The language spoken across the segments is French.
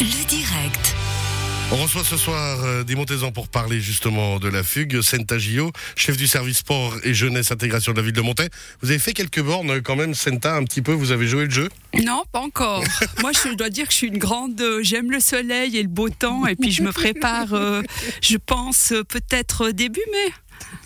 Le direct. On reçoit ce soir euh, des Montezans pour parler justement de la fugue. Senta Gio, chef du service sport et jeunesse intégration de la ville de Montaix. Vous avez fait quelques bornes euh, quand même, Senta, un petit peu. Vous avez joué le jeu? Non, pas encore. Moi, je dois dire que je suis une grande. euh, J'aime le soleil et le beau temps, et puis je me prépare. euh, je pense euh, peut-être début mai.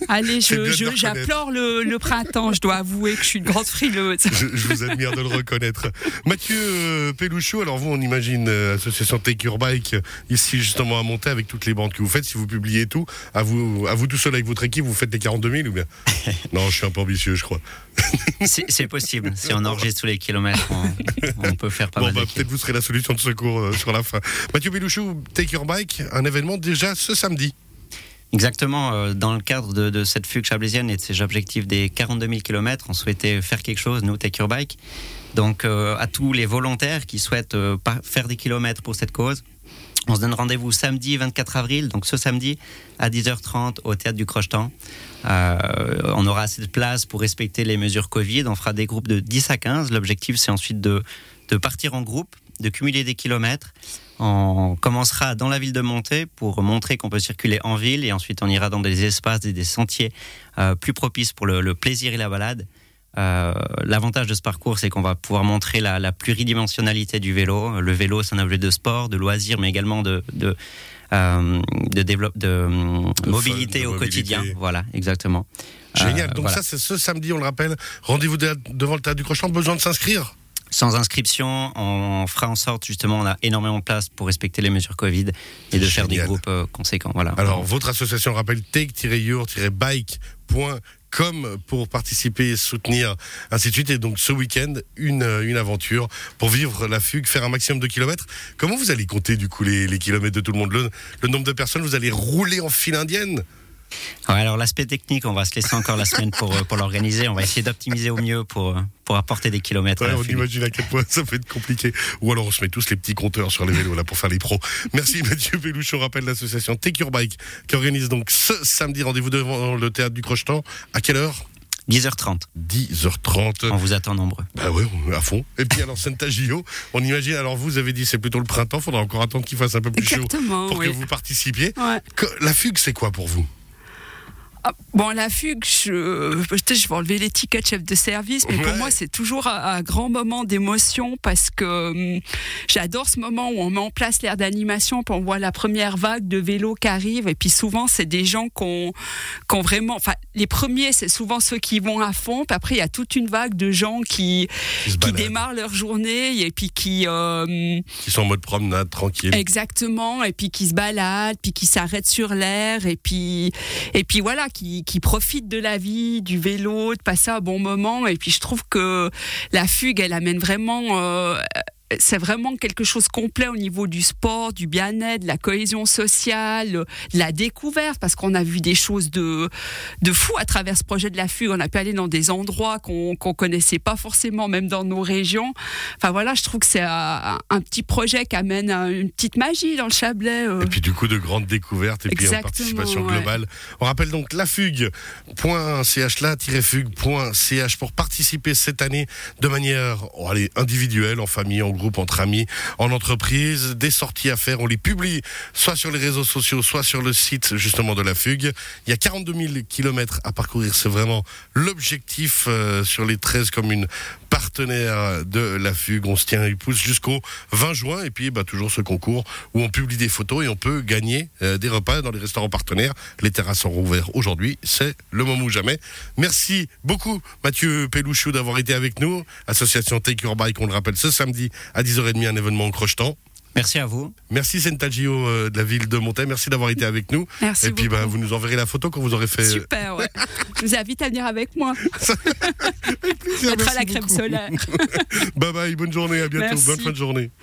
Allez, je- j'applore le, le printemps. Je dois avouer que je suis une grande frileuse. je, je vous admire de le reconnaître. Mathieu euh, Pelouchou, alors vous, on imagine euh, Association Take Your Bike, euh, ici justement à Montaix, avec toutes les bandes que vous faites. Si vous publiez tout, à vous, à vous tout seul avec votre équipe, vous faites les 42 000 ou bien? Non, je suis un peu ambitieux, je crois. C'est c'est possible. Si on enregistre tous les kilomètres, on, on peut faire pas Bon, mal bah, de peut-être vous serez la solution de secours euh, sur la fin. Mathieu Pelouchou, Take Your Bike, un événement déjà ce samedi. Exactement. euh, Dans le cadre de, cette fugue chablaisienne et de ces objectifs des 42 000 km, on souhaitait faire quelque chose, nous, Take Your Bike. Donc, euh, à tous les volontaires qui souhaitent euh, faire des kilomètres pour cette cause, on se donne rendez-vous samedi 24 avril, donc ce samedi à 10h30 au théâtre du Crochetan. On aura assez de place pour respecter les mesures Covid. On fera des groupes de 10 à 15. L'objectif, c'est ensuite de partir en groupe, de cumuler des kilomètres. On commencera dans la ville de Montaix pour montrer qu'on peut circuler en ville et ensuite on ira dans des espaces et des sentiers euh, plus propices pour le, le plaisir et la balade. Euh, L'avantage de ce parcours, c'est qu'on va pouvoir montrer la, la pluridimensionnalité du vélo. Le vélo, c'est un objet de sport, de loisir, mais également de, de, euh, de, mobilité fun, au mobilité. quotidien. Voilà, exactement. Génial. Donc voilà. ça, c'est ce samedi, on le rappelle. Rendez-vous de- devant le théâtre du Crochetant. Besoin de s'inscrire? Sans inscription, on fera en sorte, justement, on a énormément de place pour respecter les mesures Covid et de faire des groupes euh, conséquents. Voilà. Alors, votre association rappelle take-your-bike.com pour participer, soutenir, ainsi de suite. Et donc, ce week-end, une, une aventure pour vivre la fugue, faire un maximum de kilomètres. Comment vous allez compter, du coup, les, les kilomètres de tout le monde? Le, le nombre de personnes, vous allez rouler en file indienne? Ouais, alors l'aspect technique, on va se laisser encore la semaine pour, euh, pour l'organiser. On va essayer d'optimiser au mieux pour, euh, pour apporter des kilomètres. Ouais, la on imagine à quel point ça peut être compliqué. Ou alors on se met tous les petits compteurs sur les vélos là pour faire les pros. Merci Mathieu Pelouche. On rappelle l'association Take Your Bike qui organise donc ce samedi rendez-vous devant le théâtre du Crochetan. À quelle heure? 10h30. 10h30. On vous attend nombreux. Bah ouais, est à fond. Et puis alors Santa Gio, on imagine, alors vous avez dit c'est plutôt le printemps, faudra encore attendre qu'il fasse un peu plus chaud pour oui. que vous participiez. Ouais. La fugue c'est quoi pour vous? Ah, Bon, la fugue, je, je vais enlever l'étiquette chef de service, mais Ouais. pour moi, c'est toujours un, un grand moment d'émotion parce que hum, j'adore ce moment où on met en place l'air d'animation, puis on voit la première vague de vélos qui arrive, et puis souvent, c'est des gens qui ont, qui ont vraiment, enfin, les premiers, c'est souvent ceux qui vont à fond, puis après, il y a toute une vague de gens qui, Qui démarrent leur journée, et puis qui, euh, qui sont en mode promenade tranquille. Exactement, et puis qui se baladent, puis qui s'arrêtent sur l'air, et puis et puis voilà, qui, qui profitent de la vie, du vélo, de passer un bon moment. Et puis je trouve que la fugue, elle amène vraiment. euh, c'est vraiment quelque chose complet au niveau du sport, du bien-être, de la cohésion sociale, de la découverte, parce qu'on a vu des choses de, de fou à travers ce projet de la fugue. On a pu aller dans des endroits qu'on qu'on connaissait pas forcément, même dans nos régions. Enfin voilà, je trouve que c'est un, un petit projet qui amène un- une petite magie dans le Chablais. euh. Et puis du coup de grandes découvertes et puis en Exactement, participation ouais. globale. On rappelle donc la fugue.ch là-fugue.ch pour participer cette année de manière oh, allez, individuelle, en famille, en groupe, entre amis, en entreprise, des sorties à faire. On les publie soit sur les réseaux sociaux, soit sur le site justement de la fugue. Il y a 42 000 kilomètres à parcourir. C'est vraiment l'objectif euh, sur les 13 communes partenaires de la fugue. On se tient et pousse jusqu'au 20 juin. Et puis, bah, toujours ce concours où on publie des photos et on peut gagner euh, des repas dans les restaurants partenaires. Les terrasses sont rouvertes aujourd'hui. C'est le moment ou jamais. Merci beaucoup, Mathieu Pelouchou, d'avoir été avec nous. Association Take Your Bike, on le rappelle, ce samedi à 10h30, un événement au Crochetan. Merci à vous. Merci Sentagio euh, de la ville de Montaix. Merci d'avoir été avec nous. Merci et puis, bah, vous nous enverrez la photo quand vous aurez fait. euh, Super, ouais. Je vous invite à venir avec moi. plaisir. Mettre à Merci la crème beaucoup. solaire. Bye bye, bonne journée, à bientôt, Merci. bonne fin de journée.